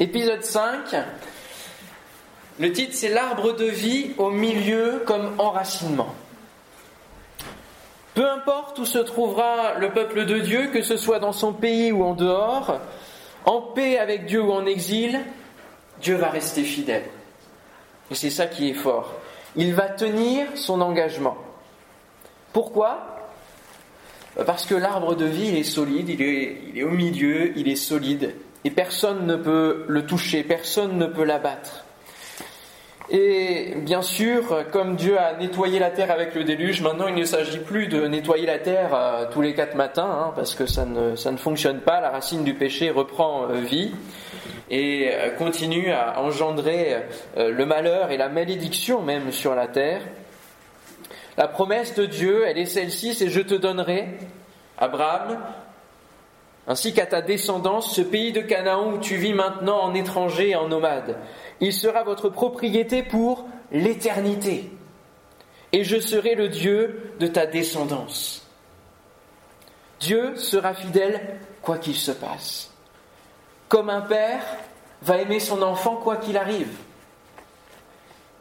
Épisode 5. Le titre c'est L'arbre de vie au milieu comme enracinement. Peu importe où se trouvera le peuple de Dieu, que ce soit dans son pays ou en dehors, en paix avec Dieu ou en exil, Dieu va rester fidèle. Et c'est ça qui est fort. Il va tenir son engagement. Pourquoi? Parce que l'arbre de vie, est solide, il est au milieu, il est solide, et personne ne peut le toucher, personne ne peut l'abattre. Et bien sûr, comme Dieu a nettoyé la terre avec le déluge, maintenant il ne s'agit plus de nettoyer la terre euh, tous les quatre matins, hein, parce que ça ne, ça ne fonctionne pas. La racine du péché reprend euh, vie et euh, continue à engendrer le malheur et la malédiction même sur la terre. La promesse de Dieu, elle est celle-ci, c'est je te donnerai, Abraham, ainsi qu'à ta descendance, ce pays de Canaan où tu vis maintenant en étranger et en nomade. Il sera votre propriété pour l'éternité. Et je serai le Dieu de ta descendance. Dieu sera fidèle quoi qu'il se passe. Comme un père va aimer son enfant quoi qu'il arrive.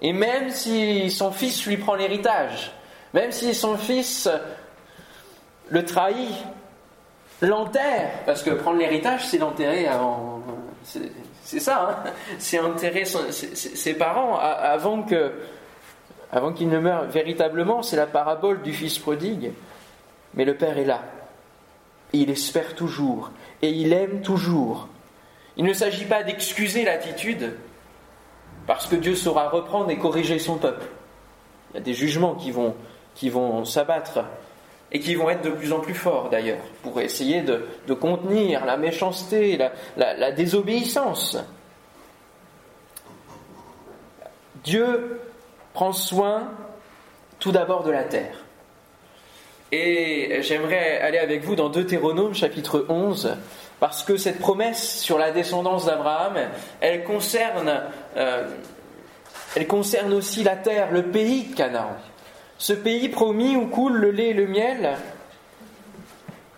Et même si son fils lui prend l'héritage, même si son fils le trahit, l'enterre, parce que prendre l'héritage, c'est l'enterrer avant. C'est ça, hein c'est enterrer ses parents avant que, qu'ils ne meurent véritablement. C'est la parabole du fils prodigue. Mais le père est là. il espère toujours. Et il aime toujours. Il ne s'agit pas d'excuser l'attitude, parce que Dieu saura reprendre et corriger son peuple. Il y a des jugements qui vont, qui vont s'abattre et qui vont être de plus en plus forts d'ailleurs, pour essayer de, contenir la méchanceté, la, désobéissance. Dieu prend soin tout d'abord de la terre. Et j'aimerais aller avec vous dans Deutéronome chapitre 11, parce que cette promesse sur la descendance d'Abraham, elle concerne, euh, elle concerne aussi la terre, le pays de Canaan ce pays promis où coule le lait et le miel.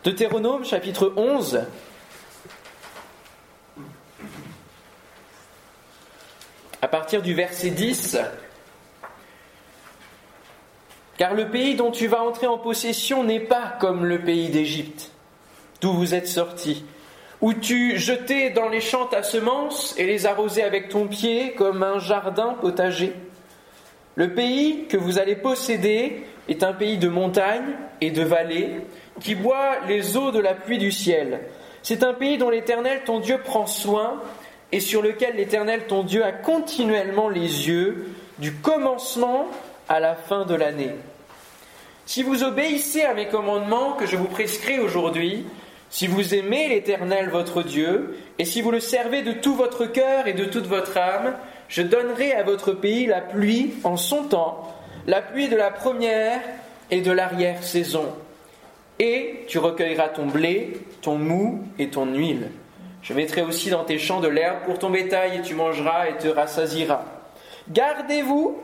Deutéronome chapitre 11. À partir du verset 10. Car le pays dont tu vas entrer en possession n'est pas comme le pays d'Égypte, d'où vous êtes sortis, où tu jetais dans les champs ta semence et les arrosais avec ton pied comme un jardin potager. Le pays que vous allez posséder est un pays de montagnes et de vallées qui boit les eaux de la pluie du ciel. C'est un pays dont l'Éternel ton Dieu prend soin et sur lequel l'Éternel ton Dieu a continuellement les yeux du commencement à la fin de l'année. Si vous obéissez à mes commandements que je vous prescris aujourd'hui, si vous aimez l'Éternel votre Dieu, et si vous le servez de tout votre cœur et de toute votre âme, je donnerai à votre pays la pluie en son temps, la pluie de la première et de l'arrière-saison. Et tu recueilleras ton blé, ton mou et ton huile. Je mettrai aussi dans tes champs de l'herbe pour ton bétail, et tu mangeras et te rassasiras. Gardez-vous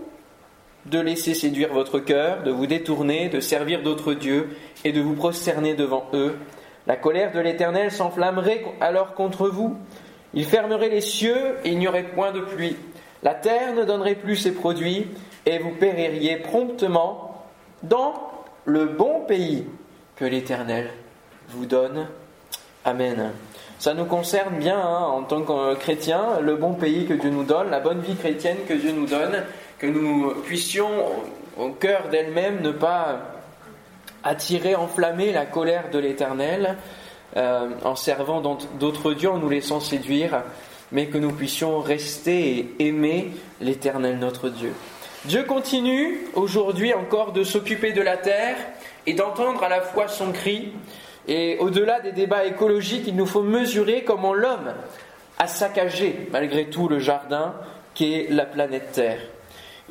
de laisser séduire votre cœur, de vous détourner, de servir d'autres dieux et de vous prosterner devant eux. La colère de l'Éternel s'enflammerait alors contre vous. Il fermerait les cieux et il n'y aurait point de pluie. La terre ne donnerait plus ses produits et vous péririez promptement dans le bon pays que l'Éternel vous donne. Amen. Ça nous concerne bien hein, en tant que chrétiens, le bon pays que Dieu nous donne, la bonne vie chrétienne que Dieu nous donne, que nous puissions au cœur d'elle-même ne pas attirer, enflammer la colère de l'Éternel euh, en servant d'autres dieux, en nous laissant séduire mais que nous puissions rester et aimer l'Éternel notre Dieu. Dieu continue aujourd'hui encore de s'occuper de la terre et d'entendre à la fois son cri. Et au-delà des débats écologiques, il nous faut mesurer comment l'homme a saccagé malgré tout le jardin qu'est la planète Terre.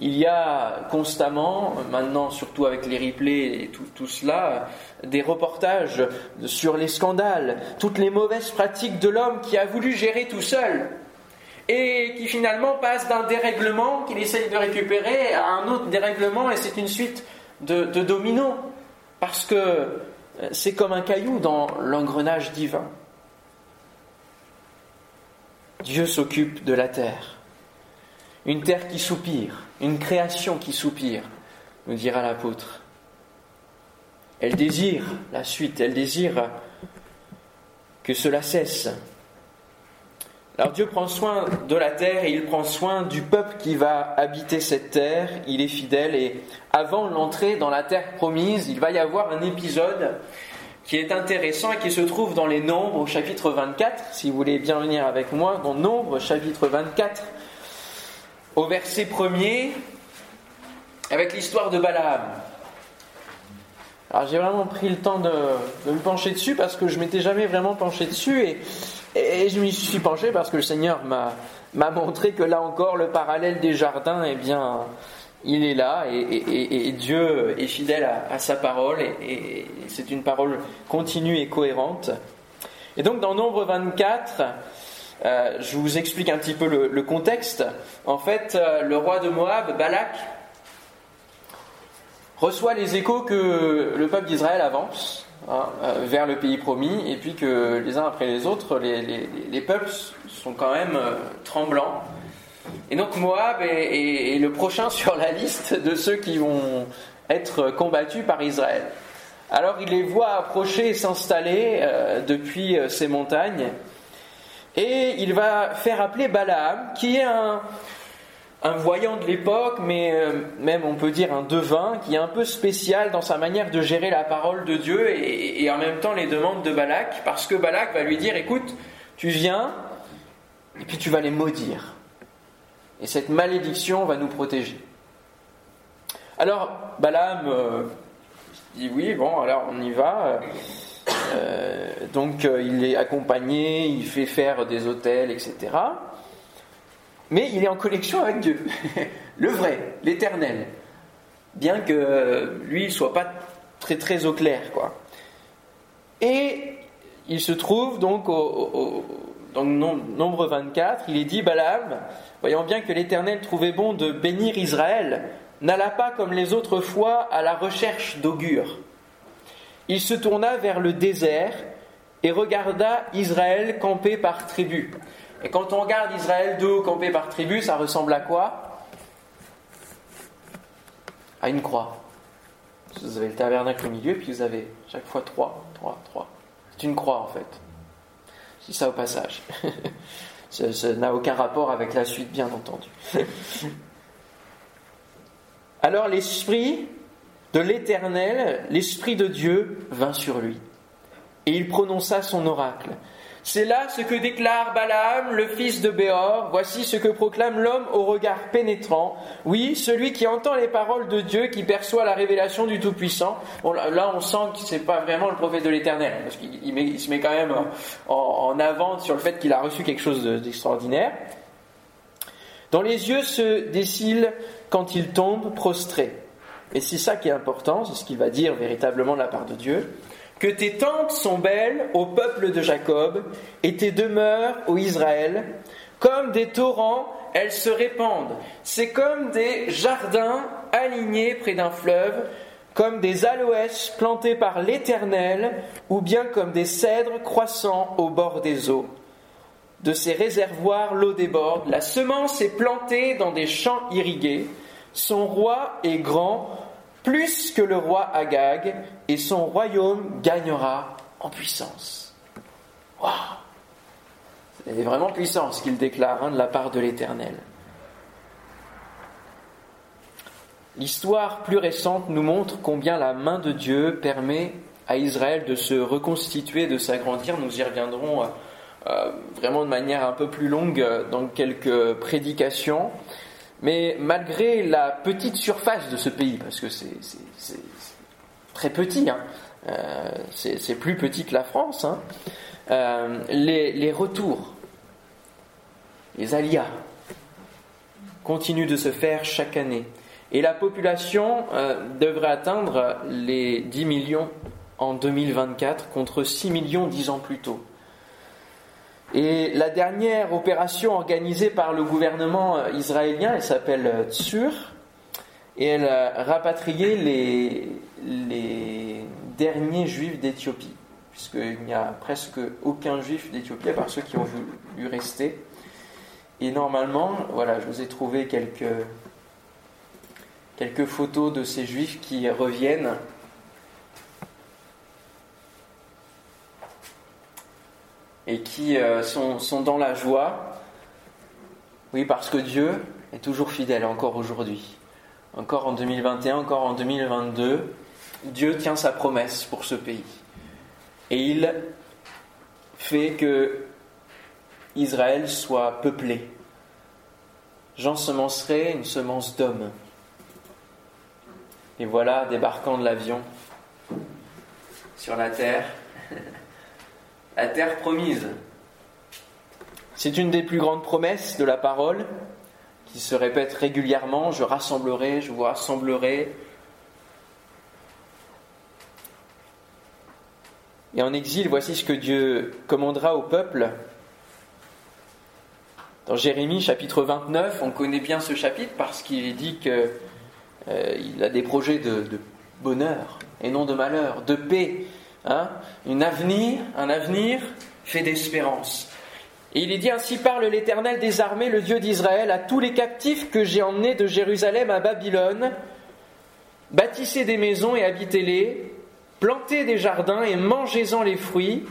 Il y a constamment, maintenant surtout avec les replays et tout, cela, des reportages sur les scandales, toutes les mauvaises pratiques de l'homme qui a voulu gérer tout seul et qui finalement passe d'un dérèglement qu'il essaye de récupérer à un autre dérèglement et c'est une suite de, de dominos parce que c'est comme un caillou dans l'engrenage divin. Dieu s'occupe de la terre. Une terre qui soupire, une création qui soupire, nous dira l'apôtre. Elle désire la suite, elle désire que cela cesse. Alors Dieu prend soin de la terre et il prend soin du peuple qui va habiter cette terre. Il est fidèle et avant l'entrée dans la terre promise, il va y avoir un épisode qui est intéressant et qui se trouve dans les Nombres au chapitre 24. Si vous voulez bien venir avec moi, dans Nombres chapitre 24, au verset 1er, avec l'histoire de Balaam. Alors j'ai vraiment pris le temps de, me pencher dessus parce que je m'étais jamais vraiment penché dessus et, et je m'y suis penché parce que le Seigneur m'a, montré que là encore le parallèle des jardins, eh bien, il est là et, Dieu est fidèle à, sa parole et, c'est une parole continue et cohérente. Et donc dans Nombre 24, euh, je vous explique un petit peu le, contexte. En fait, euh, le roi de Moab, Balak, reçoit les échos que le peuple d'Israël avance hein, euh, vers le pays promis et puis que les uns après les autres, les peuples sont quand même tremblants et donc Moab est, le prochain sur la liste de ceux qui vont être combattus par Israël. Alors il les voit approcher et s'installer depuis ces montagnes. Et il va faire appeler Balaam, qui est un, voyant de l'époque, mais euh, même on peut dire un devin, qui est un peu spécial dans sa manière de gérer la parole de Dieu et, en même temps les demandes de Balak, parce que Balak va lui dire, écoute, tu viens, et puis tu vas les maudire. Et cette malédiction va nous protéger. Alors, Balaam euh, dit oui, bon, alors on y va. Euh, donc euh, il est accompagné, il fait faire des hôtels, etc. Mais il est en connexion avec Dieu, le vrai, l'éternel. Bien que lui ne soit pas très très au clair, quoi. Et il se trouve donc au, dans le nombre 24, il est dit Balaam, voyant bien que l'Éternel trouvait bon de bénir Israël, n'alla pas comme les autres fois à la recherche d'augure. Il se tourna vers le désert et regarda Israël campé par tribu. Et quand on regarde Israël de haut campé par tribu, ça ressemble à quoi? À une croix. Vous avez le tabernacle au milieu, puis vous avez chaque fois trois, trois, trois. C'est une croix en fait. Je ça au passage. ça n'a aucun rapport avec la suite, bien entendu. Alors l'Esprit de l'Éternel, l'Esprit de Dieu vint sur lui. Et il prononça son oracle. C'est là ce que déclare Balaam, le fils de Béor. Voici ce que proclame l'homme au regard pénétrant. Oui, celui qui entend les paroles de Dieu, qui perçoit la révélation du Tout-Puissant. là, on sent que c'est pas vraiment le prophète de l'Éternel, parce qu'il se met quand même en, avant sur le fait qu'il a reçu quelque chose d'extraordinaire. Dont les yeux se décilent quand il tombe prostré. Et c'est ça qui est important, c'est ce qu'il va dire véritablement de la part de Dieu que tes tentes sont belles au peuple de Jacob, et tes demeures au Israël, comme des torrents, elles se répandent. C'est comme des jardins alignés près d'un fleuve, comme des aloès plantés par l'Éternel, ou bien comme des cèdres croissant au bord des eaux. De ces réservoirs, l'eau déborde. La semence est plantée dans des champs irrigués. Son roi est grand, plus que le roi Agag, et son royaume gagnera en puissance. Waouh C'est vraiment puissant ce qu'il déclare hein, de la part de l'Éternel. L'histoire plus récente nous montre combien la main de Dieu permet à Israël de se reconstituer, de s'agrandir. Nous y reviendrons euh, euh, vraiment de manière un peu plus longue euh, dans quelques prédications. Mais malgré la petite surface de ce pays, parce que c'est très petit, hein, euh, c'est plus petit que la France, hein, euh, les, retours, les alias, continuent de se faire chaque année. Et la population euh, devrait atteindre les 10 millions en 2024 contre 6 millions dix ans plus tôt. Et la dernière opération organisée par le gouvernement euh, israélien, elle s'appelle euh, Tsur, et elle a rapatrié les, derniers juifs d'Éthiopie, puisqu'il n'y a presque aucun juif d'Éthiopie, à part ceux qui ont voulu rester. Et normalement, voilà, je vous ai trouvé quelques, quelques photos de ces juifs qui reviennent. Et qui euh, sont, sont dans la joie. Oui, parce que Dieu est toujours fidèle encore aujourd'hui. Encore en 2021, encore en 2022, Dieu tient sa promesse pour ce pays. Et il fait que Israël soit peuplé. J'ensemencerai une semence d'hommes. Et voilà, débarquant de l'avion sur la terre, la terre promise. C'est une des plus grandes promesses de la parole qui se répète régulièrement, je rassemblerai, je vous rassemblerai. Et en exil, voici ce que Dieu commandera au peuple. Dans Jérémie chapitre 29, on connaît bien ce chapitre parce qu'il dit qu'il euh, a des projets de, bonheur et non de malheur, de paix, hein, un avenir, un avenir fait d'espérance. Et il est dit ainsi parle l'Éternel des armées, le Dieu d'Israël, à tous les captifs que j'ai emmenés de Jérusalem à Babylone. Bâtissez des maisons et habitez-les, plantez des jardins et mangez-en les fruits.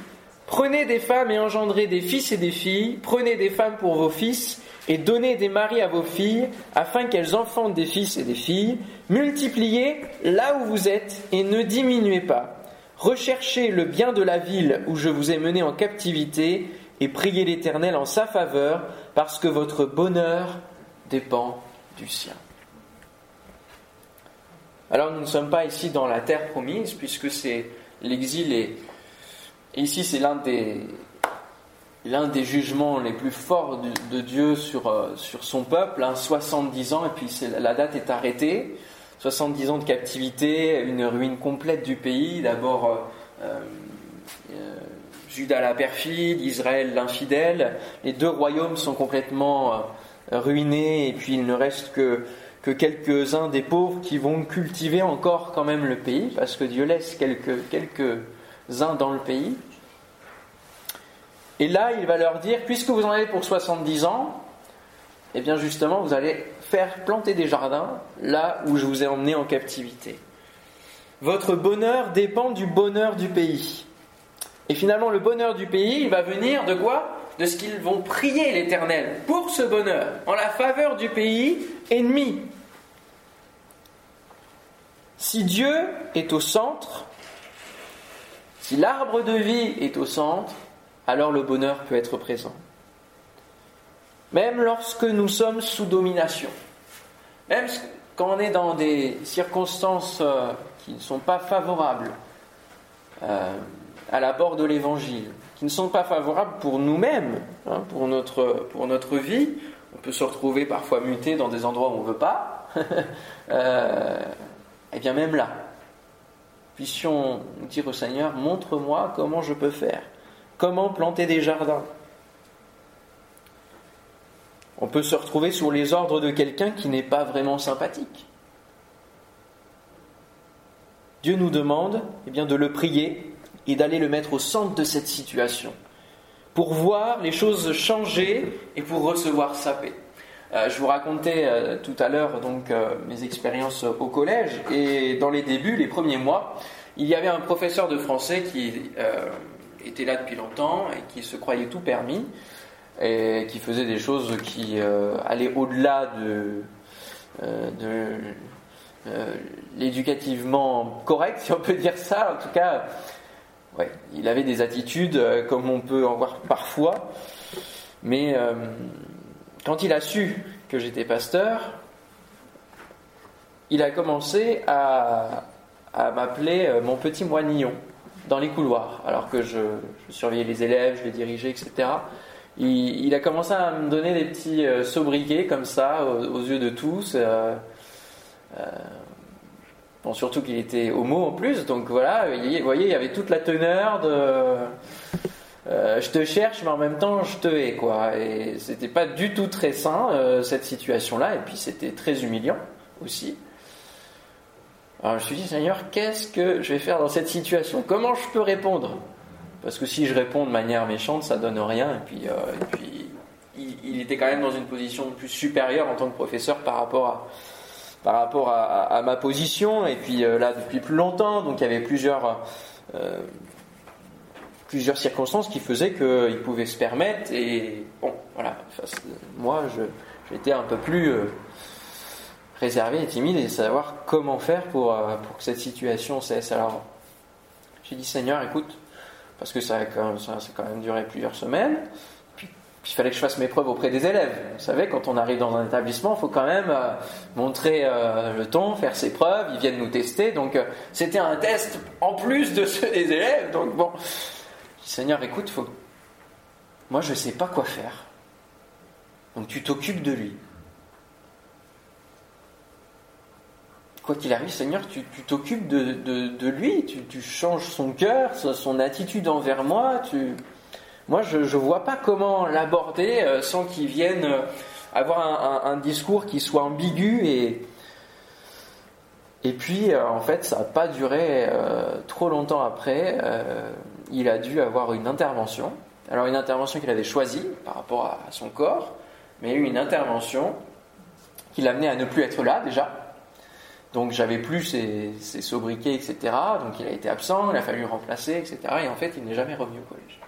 Prenez des femmes et engendrez des fils et des filles. Prenez des femmes pour vos fils et donnez des maris à vos filles, afin qu'elles enfantent des fils et des filles. Multipliez là où vous êtes et ne diminuez pas. Recherchez le bien de la ville où je vous ai mené en captivité et priez l'Éternel en sa faveur, parce que votre bonheur dépend du sien. Alors nous ne sommes pas ici dans la terre promise, puisque c'est l'exil et, ici c'est l'un des, jugements les plus forts de, Dieu sur, euh, sur son peuple, 70 hein, ans, et puis la date est arrêtée. 70 ans de captivité, une ruine complète du pays, d'abord euh, euh, Judas la perfide, Israël l'infidèle. Les deux royaumes sont complètement euh, ruinés et puis il ne reste que, que quelques-uns des pauvres qui vont cultiver encore quand même le pays parce que Dieu laisse quelques, quelques-uns dans le pays. Et là, il va leur dire, puisque vous en avez pour 70 ans, eh bien justement, vous allez faire planter des jardins là où je vous ai emmené en captivité. Votre bonheur dépend du bonheur du pays. Et finalement, le bonheur du pays, il va venir de quoi? De ce qu'ils vont prier l'Éternel pour ce bonheur, en la faveur du pays ennemi. Si Dieu est au centre, si l'arbre de vie est au centre, alors le bonheur peut être présent. Même lorsque nous sommes sous domination, même quand on est dans des circonstances euh, qui ne sont pas favorables, euh, à l'abord de l'Évangile, qui ne sont pas favorables pour nous-mêmes, hein, pour, notre, pour notre vie. On peut se retrouver parfois muté dans des endroits où on ne veut pas. euh, et eh bien même là, puissions dire au Seigneur, montre-moi comment je peux faire, comment planter des jardins. On peut se retrouver sous les ordres de quelqu'un qui n'est pas vraiment sympathique. Dieu nous demande eh bien, de le prier et d'aller le mettre au centre de cette situation, pour voir les choses changer et pour recevoir sa paix. Euh, je vous racontais euh, tout à l'heure donc euh, mes expériences au collège et dans les débuts, les premiers mois, il y avait un professeur de français qui était là depuis longtemps et qui se croyait tout permis et qui faisait des choses qui allaient au-delà de, de l'éducativement correct, si on peut dire ça. En tout cas, il avait des attitudes euh, comme on peut en voir parfois, mais euh, quand il a su que j'étais pasteur, il a commencé à, m'appeler euh, mon petit moignillon dans les couloirs, alors que je, surveillais les élèves, je les dirigeais, etc. Il, a commencé à me donner des petits sobriquets comme ça, aux, yeux de tous. Bon, surtout qu'il était homo en plus, donc voilà, vous voyez, il y avait toute la teneur de euh, je te cherche, mais en même temps je te hais, quoi. Et c'était pas du tout très sain euh, cette situation-là, et puis c'était très humiliant aussi. Alors je me suis dit, Seigneur, qu'est-ce que je vais faire dans cette situation? Comment je peux répondre? Parce que si je réponds de manière méchante, ça donne rien, et puis, euh, il, était quand même dans une position plus supérieure en tant que professeur par rapport à, par rapport à, ma position. Et puis euh, là, depuis plus longtemps, donc il y avait plusieurs, euh, plusieurs circonstances qui faisaient qu'il pouvait se permettre. Et bon, voilà, moi, j'étais un peu plus réservé et timide et savoir comment faire pour, pour que cette situation cesse. Alors, j'ai dit, Seigneur, écoute, parce que ça a quand même, ça, quand même duré plusieurs semaines il fallait que je fasse mes preuves auprès des élèves. Vous savez, quand on arrive dans un établissement, il faut quand même euh, montrer euh, le ton, faire ses preuves, ils viennent nous tester. Donc euh, c'était un test en plus de ceux des élèves. Donc bon, Seigneur, écoute, moi je ne sais pas quoi faire. Donc tu t'occupes de lui. Quoi qu'il arrive, Seigneur, tu t'occupes de, lui, tu, changes son cœur, son attitude envers moi, moi, je ne vois pas comment l'aborder euh, sans qu'il vienne euh, avoir un, discours qui soit ambigu et, puis, euh, en fait, ça n'a pas duré trop longtemps après. il a dû avoir une intervention. Alors, une intervention qu'il avait choisie par rapport à, son corps, mais une intervention qui l'amenait à ne plus être là déjà. Donc, j'avais plus ses, sobriquets, etc. Donc, il a été absent, il a fallu remplacer, etc. Et en fait, il n'est jamais revenu au collège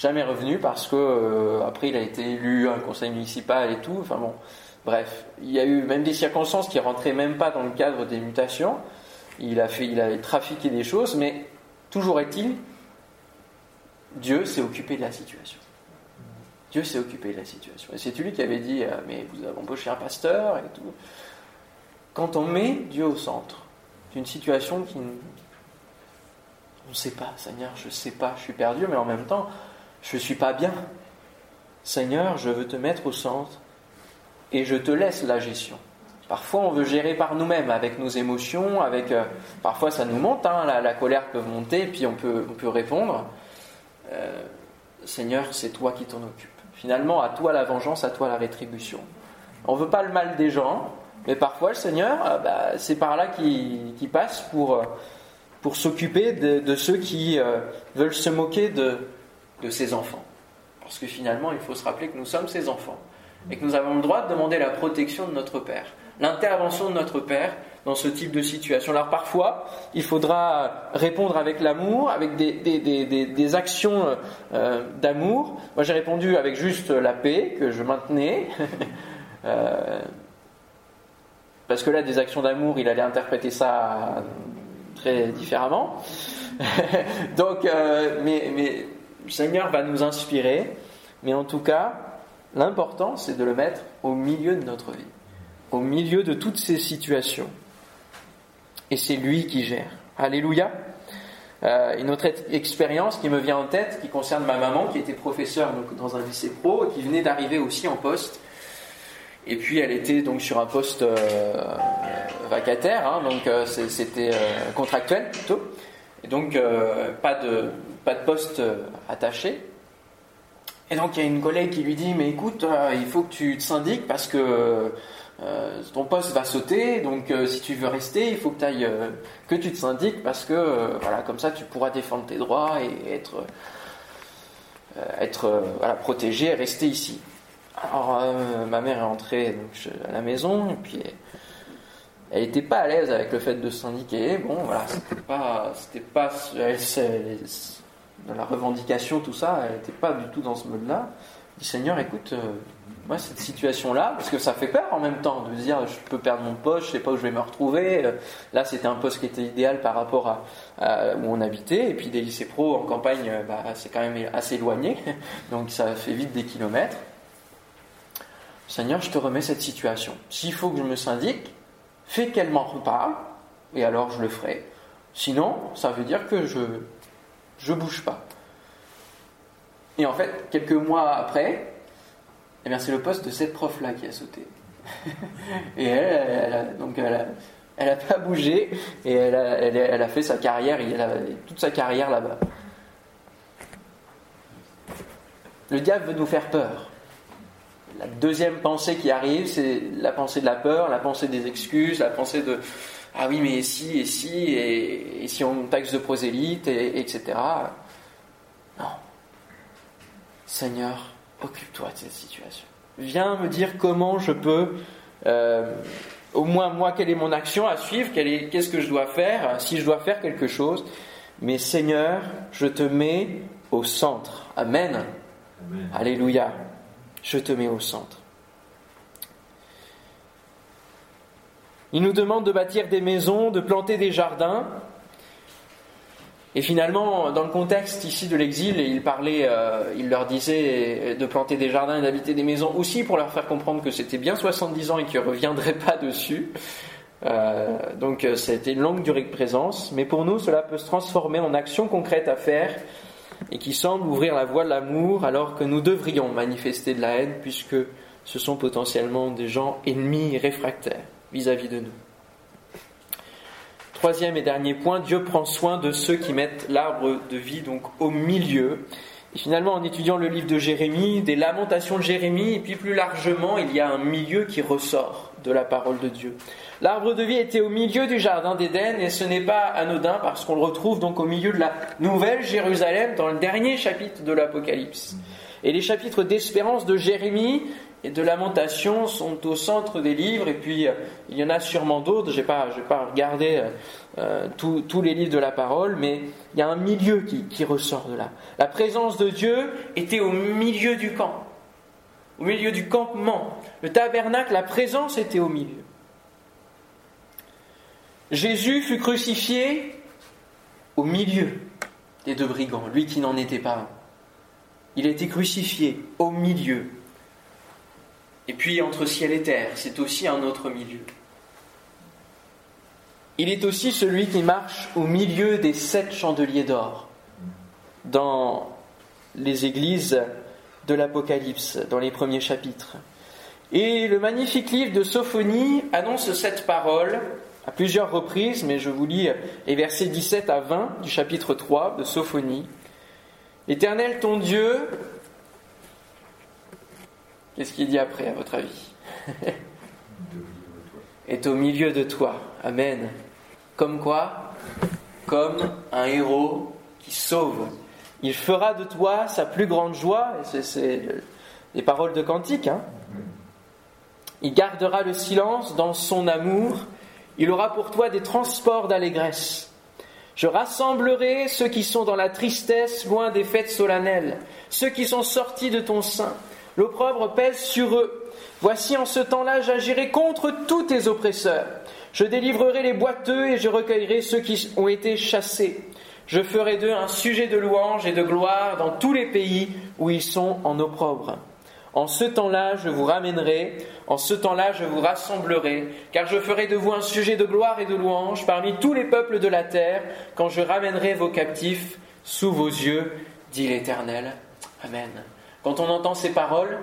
jamais revenu parce que euh, après il a été élu à un conseil municipal et tout. Enfin bon, bref, il y a eu même des circonstances qui rentraient même pas dans le cadre des mutations. Il a fait, il a trafiqué des choses, mais toujours est-il, Dieu s'est occupé de la situation. Dieu s'est occupé de la situation. Et c'est lui qui avait dit, euh, mais vous avez embauché un pasteur et tout. Quand on met Dieu au centre d'une situation qui on ne sait pas, Seigneur, je ne sais pas, je suis perdu, mais en même temps, je ne suis pas bien. Seigneur, je veux te mettre au centre et je te laisse la gestion. Parfois, on veut gérer par nous-mêmes, avec nos émotions, avec. Euh, parfois, ça nous monte, hein, la, colère peut monter, puis on peut, on peut répondre. Euh, Seigneur, c'est toi qui t'en occupes. Finalement, à toi la vengeance, à toi la rétribution. On ne veut pas le mal des gens, mais parfois, le Seigneur, euh, bah, c'est par là qu'il passe pour, pour s'occuper de, ceux qui veulent se moquer de, de ses enfants. Parce que finalement, il faut se rappeler que nous sommes ses enfants et que nous avons le droit de demander la protection de notre Père, l'intervention de notre Père dans ce type de situation. Alors parfois, il faudra répondre avec l'amour, avec des, des, actions euh, d'amour. Moi, j'ai répondu avec juste la paix que je maintenais. Euh, parce que là, des actions d'amour, il allait interpréter ça très différemment. Donc, euh, mais, le Seigneur va nous inspirer, mais en tout cas, l'important, c'est de le mettre au milieu de notre vie, au milieu de toutes ces situations. Et c'est lui qui gère. Alléluia. Euh, une autre expérience qui me vient en tête, qui concerne ma maman, qui était professeure dans un lycée pro, et qui venait d'arriver aussi en poste. Et puis elle était donc sur un poste euh, vacataire, hein, donc euh, c'était contractuel plutôt. Et donc pas de pas de poste euh, attaché. Et donc il y a une collègue qui lui dit mais écoute, euh, il faut que tu te syndiques parce que euh, ton poste va sauter, donc si tu veux rester, il faut que, ailles, que tu te syndiques parce que voilà, comme ça tu pourras défendre tes droits et être, être protégé et rester ici. Alors ma mère est entrée à la maison et puis elle n'était pas à l'aise avec le fait de syndiquer. Bon voilà, c'était pas, c'était pas, dans la revendication, tout ça, elle n'était pas du tout dans ce mode-là. dit Seigneur, écoute, euh, moi, cette situation-là, parce que ça fait peur en même temps de dire je peux perdre mon poste, je sais pas où je vais me retrouver. Euh, là, c'était un poste qui était idéal par rapport à, où on habitait. Et puis des lycées pro en campagne, euh, bah, c'est quand même assez éloigné, donc ça fait vite des kilomètres. Seigneur, je te remets cette situation. S'il faut que je me syndique, fais qu'elle m'en reparle, et alors je le ferai. Sinon, ça veut dire que je je bouge pas. Et en fait, quelques mois après, eh bien, c'est le poste de cette prof-là qui a sauté. et elle, elle a, donc elle a, pas bougé et elle a, a, fait sa carrière, elle a, toute sa carrière là-bas. Le diable veut nous faire peur. La deuxième pensée qui arrive, c'est la pensée de la peur, la pensée des excuses, la pensée de ah oui, mais si, et si, et, si on taxe de prosélyte, et, etc. Non. Seigneur, occupe-toi de cette situation. Viens me dire comment je peux, euh, au moins moi, quelle est mon action à suivre, qu'est-ce que je dois faire, si je dois faire quelque chose. Mais Seigneur, je te mets au centre. Amen. Alléluia. Je te mets au centre. Il nous demande de bâtir des maisons, de planter des jardins. Et finalement, dans le contexte ici de l'exil, il parlait, euh, il leur disait de planter des jardins et d'habiter des maisons aussi pour leur faire comprendre que c'était bien 70 ans et qu'ils ne reviendraient pas dessus. Euh, donc a été une longue durée de présence, mais pour nous, cela peut se transformer en action concrète à faire et qui semble ouvrir la voie de l'amour alors que nous devrions manifester de la haine puisque ce sont potentiellement des gens ennemis réfractaires vis-à-vis de nous. Troisième et dernier point, Dieu prend soin de ceux qui mettent l'arbre de vie au milieu. Et finalement, en étudiant le livre de Jérémie, des lamentations de Jérémie, et puis plus largement, il y a un milieu qui ressort de la parole de Dieu. L'arbre de vie était au milieu du jardin d'Éden et ce n'est pas anodin parce qu'on le retrouve donc au milieu de la nouvelle Jérusalem dans le dernier chapitre de l'Apocalypse. Et les chapitres d'espérance de Jérémie et de lamentation sont au centre des livres et puis euh, il y en a sûrement d'autres, je n'ai pas, pas regardé euh, tous les livres de la parole, mais il y a un milieu qui, ressort de là. La présence de Dieu était au milieu du camp, au milieu du campement. Le tabernacle, la présence était au milieu. Jésus fut crucifié au milieu des deux brigands, lui qui n'en était pas. Il a été crucifié au milieu. Et puis entre ciel et terre, c'est aussi un autre milieu. Il est aussi celui qui marche au milieu des sept chandeliers d'or dans les églises de l'Apocalypse, dans les premiers chapitres. Et le magnifique livre de Sophonie annonce cette parole à plusieurs reprises, mais je vous lis les versets 17 à 20 du chapitre 3 de Sophonie. L'Éternel ton Dieu, qu'est-ce qu'il dit après à votre avis? Est au milieu de toi. Amen. Comme quoi Comme un héros qui sauve. Il fera de toi sa plus grande joie, et c'est les paroles de Cantique. Hein. Il gardera le silence dans son amour il aura pour toi des transports d'allégresse. Je rassemblerai ceux qui sont dans la tristesse, loin des fêtes solennelles, ceux qui sont sortis de ton sein. L'opprobre pèse sur eux. Voici en ce temps-là, j'agirai contre tous tes oppresseurs. Je délivrerai les boiteux et je recueillerai ceux qui ont été chassés. Je ferai d'eux un sujet de louange et de gloire dans tous les pays où ils sont en opprobre. En ce temps-là, je vous ramènerai, en ce temps-là, je vous rassemblerai, car je ferai de vous un sujet de gloire et de louange parmi tous les peuples de la terre, quand je ramènerai vos captifs sous vos yeux, dit l'Éternel. Amen. Quand on entend ces paroles,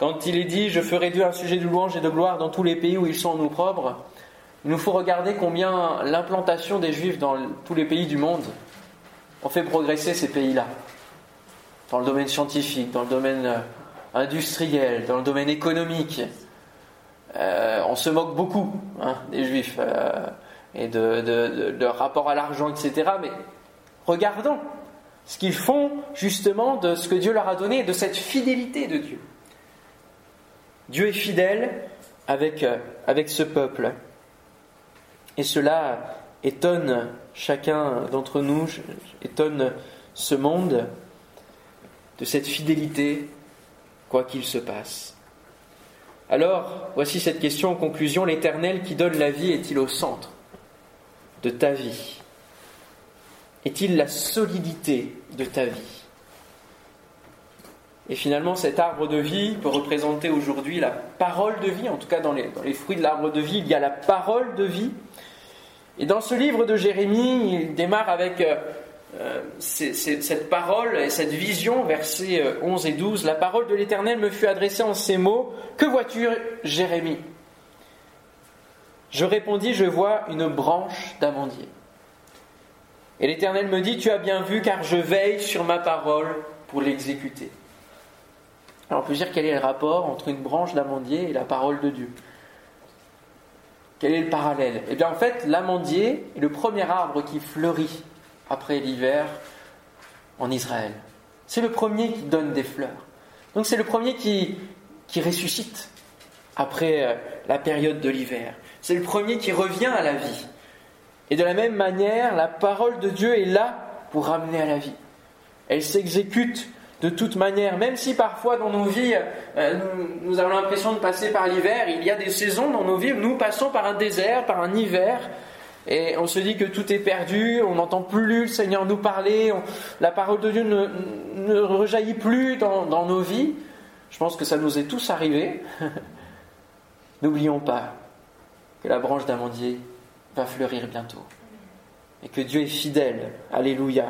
quand il est dit Je ferai d'eux un sujet de louange et de gloire dans tous les pays où ils sont en opprobre, il nous faut regarder combien l'implantation des Juifs dans tous les pays du monde ont fait progresser ces pays-là dans le domaine scientifique, dans le domaine euh, industriel, dans le domaine économique. Euh, on se moque beaucoup hein, des juifs euh, et de, leur rapport à l'argent, etc. Mais regardons ce qu'ils font justement de ce que Dieu leur a donné et de cette fidélité de Dieu. Dieu est fidèle avec, avec ce peuple. Et cela étonne chacun d'entre nous, étonne ce monde de cette fidélité, quoi qu'il se passe. Alors, voici cette question en conclusion. L'Éternel qui donne la vie est-il au centre de ta vie? Est-il la solidité de ta vie? Et finalement, cet arbre de vie peut représenter aujourd'hui la parole de vie. En tout cas, dans les, fruits de l'arbre de vie, il y a la parole de vie. Et dans ce livre de Jérémie, il démarre avec euh, euh, cette parole et cette vision, versets 11 euh, et 12, la parole de l'Éternel me fut adressée en ces mots, Que vois-tu, Jérémie? Je répondis, je vois une branche d'amandier. Et l'Éternel me dit, tu as bien vu, car je veille sur ma parole pour l'exécuter. Alors on peut dire quel est le rapport entre une branche d'amandier et la parole de Dieu Quel est le parallèle? Eh bien en fait, l'amandier est le premier arbre qui fleurit après l'hiver en Israël. C'est le premier qui donne des fleurs. Donc c'est le premier qui, qui ressuscite après euh, la période de l'hiver. C'est le premier qui revient à la vie. Et de la même manière, la parole de Dieu est là pour ramener à la vie. Elle s'exécute de toute manière, même si parfois dans nos vies, euh, nous, avons l'impression de passer par l'hiver, il y a des saisons dans nos vies nous passons par un désert, par un hiver, et on se dit que tout est perdu, on n'entend plus le Seigneur nous parler, la parole de Dieu ne, rejaillit plus dans, dans nos vies. Je pense que ça nous est tous arrivé. N'oublions pas que la branche d'amandier va fleurir bientôt. Et que Dieu est fidèle. Alléluia.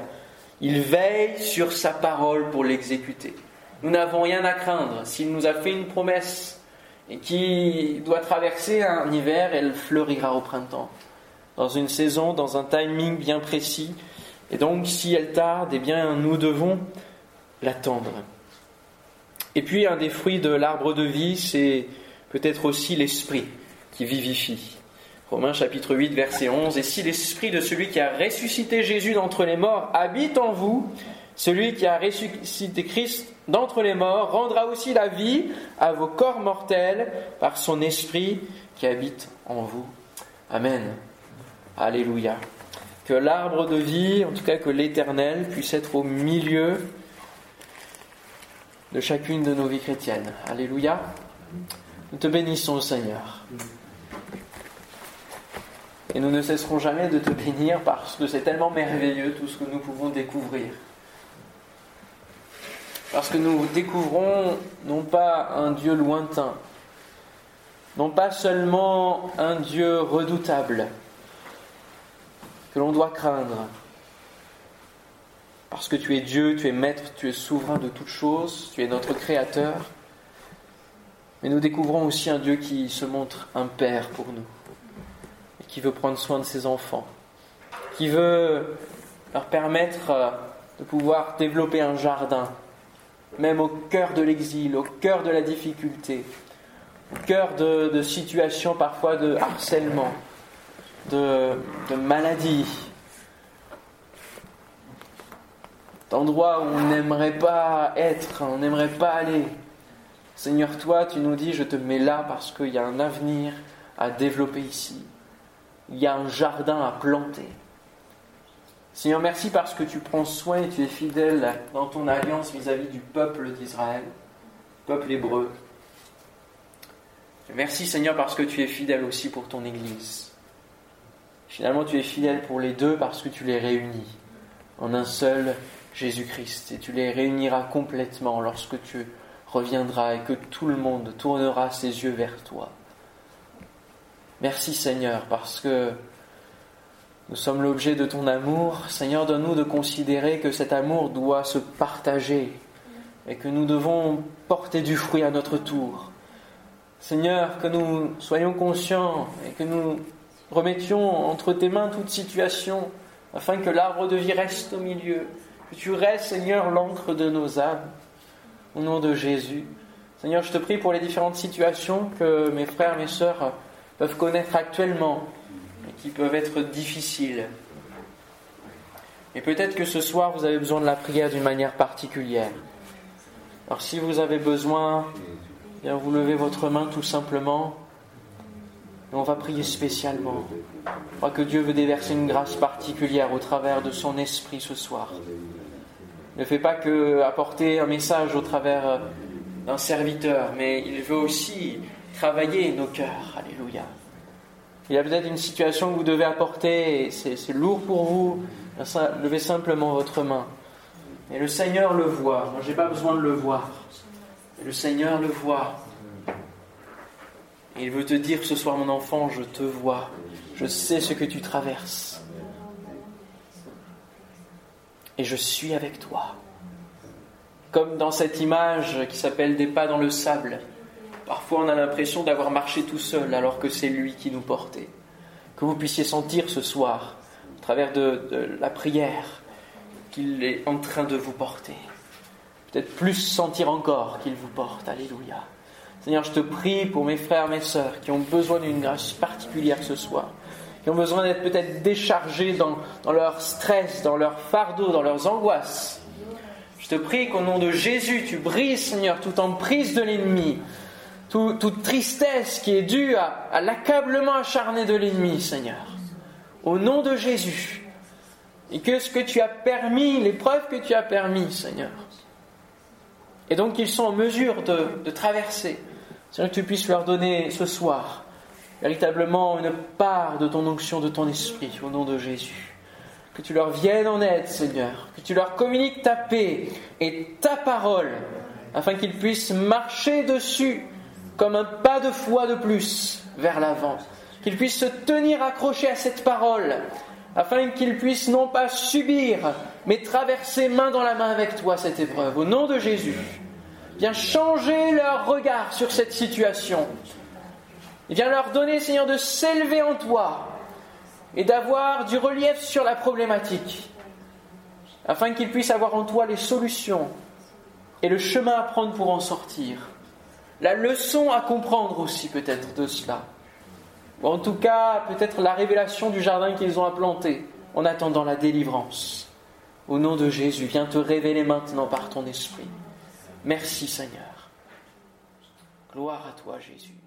Il veille sur sa parole pour l'exécuter. Nous n'avons rien à craindre. S'il nous a fait une promesse et qui doit traverser un hiver, elle fleurira au printemps. Dans une saison, dans un timing bien précis. Et donc, si elle tarde, eh bien, nous devons l'attendre. Et puis, un des fruits de l'arbre de vie, c'est peut-être aussi l'esprit qui vivifie. Romains chapitre 8, verset 11. Et si l'esprit de celui qui a ressuscité Jésus d'entre les morts habite en vous, celui qui a ressuscité Christ d'entre les morts rendra aussi la vie à vos corps mortels par son esprit qui habite en vous. Amen. Alléluia. Que l'arbre de vie, en tout cas que l'éternel, puisse être au milieu de chacune de nos vies chrétiennes. Alléluia. Nous te bénissons, Seigneur. Et nous ne cesserons jamais de te bénir parce que c'est tellement merveilleux tout ce que nous pouvons découvrir. Parce que nous découvrons non pas un Dieu lointain, non pas seulement un Dieu redoutable que l'on doit craindre, parce que tu es Dieu, tu es maître, tu es souverain de toutes choses, tu es notre Créateur, mais nous découvrons aussi un Dieu qui se montre un Père pour nous qui veut prendre soin de ses enfants, qui veut leur permettre euh, de pouvoir développer un jardin, même au cœur de l'exil, au cœur de la difficulté, au cœur de, situations parfois de harcèlement, de, de maladie, d'endroits où on n'aimerait pas être, on n'aimerait pas aller. Seigneur, toi, tu nous dis, je te mets là parce qu'il y a un avenir à développer ici il y a un jardin à planter. Seigneur, merci parce que tu prends soin et tu es fidèle dans ton alliance vis-à-vis du peuple d'Israël, peuple hébreu. Merci Seigneur parce que tu es fidèle aussi pour ton Église. Finalement, tu es fidèle pour les deux parce que tu les réunis en un seul Jésus-Christ et tu les réuniras complètement lorsque tu reviendras et que tout le monde tournera ses yeux vers toi. Merci Seigneur, parce que nous sommes l'objet de ton amour. Seigneur, donne-nous de considérer que cet amour doit se partager et que nous devons porter du fruit à notre tour. Seigneur, que nous soyons conscients et que nous remettions entre tes mains toute situation afin que l'arbre de vie reste au milieu, que tu restes, Seigneur, l'encre de nos âmes. Au nom de Jésus. Seigneur, je te prie pour les différentes situations que mes frères, mes sœurs peuvent connaître actuellement et qui peuvent être difficiles. Et peut-être que ce soir, vous avez besoin de la prière d'une manière particulière. Alors si vous avez besoin, bien vous levez votre main tout simplement et on va prier spécialement. Je crois que Dieu veut déverser une grâce particulière au travers de son esprit ce soir. Ne fait pas que apporter un message au travers d'un serviteur, mais il veut aussi travailler nos cœurs. Alléluia. Il y a peut-être une situation que vous devez apporter et c'est lourd pour vous. Levez simplement votre main. Et le Seigneur le voit. Moi, je n'ai pas besoin de le voir. le Seigneur le voit. Et il veut te dire ce soir, mon enfant, je te vois. Je sais ce que tu traverses. Et je suis avec toi. Comme dans cette image qui s'appelle Des pas dans le sable. Parfois, on a l'impression d'avoir marché tout seul alors que c'est lui qui nous portait. Que vous puissiez sentir ce soir, au travers de, la prière, qu'il est en train de vous porter. Peut-être plus sentir encore qu'il vous porte. Alléluia. Seigneur, je te prie pour mes frères, mes sœurs qui ont besoin d'une grâce particulière ce soir, qui ont besoin d'être peut-être déchargés dans, leur stress, dans leur fardeau, dans leurs angoisses. Je te prie qu'au nom de Jésus, tu brises, Seigneur, toute emprise de l'ennemi, toute tristesse qui est due à, l'accablement acharné de l'ennemi, Seigneur. Au nom de Jésus. Et que ce que tu as permis, l'épreuve que tu as permis, Seigneur. Et donc qu'ils sont en mesure de, de traverser. Seigneur, que tu puisses leur donner ce soir véritablement une part de ton onction, de ton esprit, au nom de Jésus. Que tu leur viennes en aide, Seigneur, que tu leur communiques ta paix et ta parole, afin qu'ils puissent marcher dessus comme un pas de foi de plus vers l'avant, qu'ils puissent se tenir accrochés à cette parole, afin qu'ils puissent non pas subir, mais traverser main dans la main avec toi cette épreuve. Au nom de Jésus, viens changer leur regard sur cette situation viens leur donner, Seigneur, de s'élever en toi et d'avoir du relief sur la problématique, afin qu'ils puissent avoir en toi les solutions et le chemin à prendre pour en sortir, la leçon à comprendre aussi peut-être de cela, ou en tout cas peut-être la révélation du jardin qu'ils ont implanté en attendant la délivrance. Au nom de Jésus, viens te révéler maintenant par ton esprit. Merci Seigneur. Gloire à toi Jésus.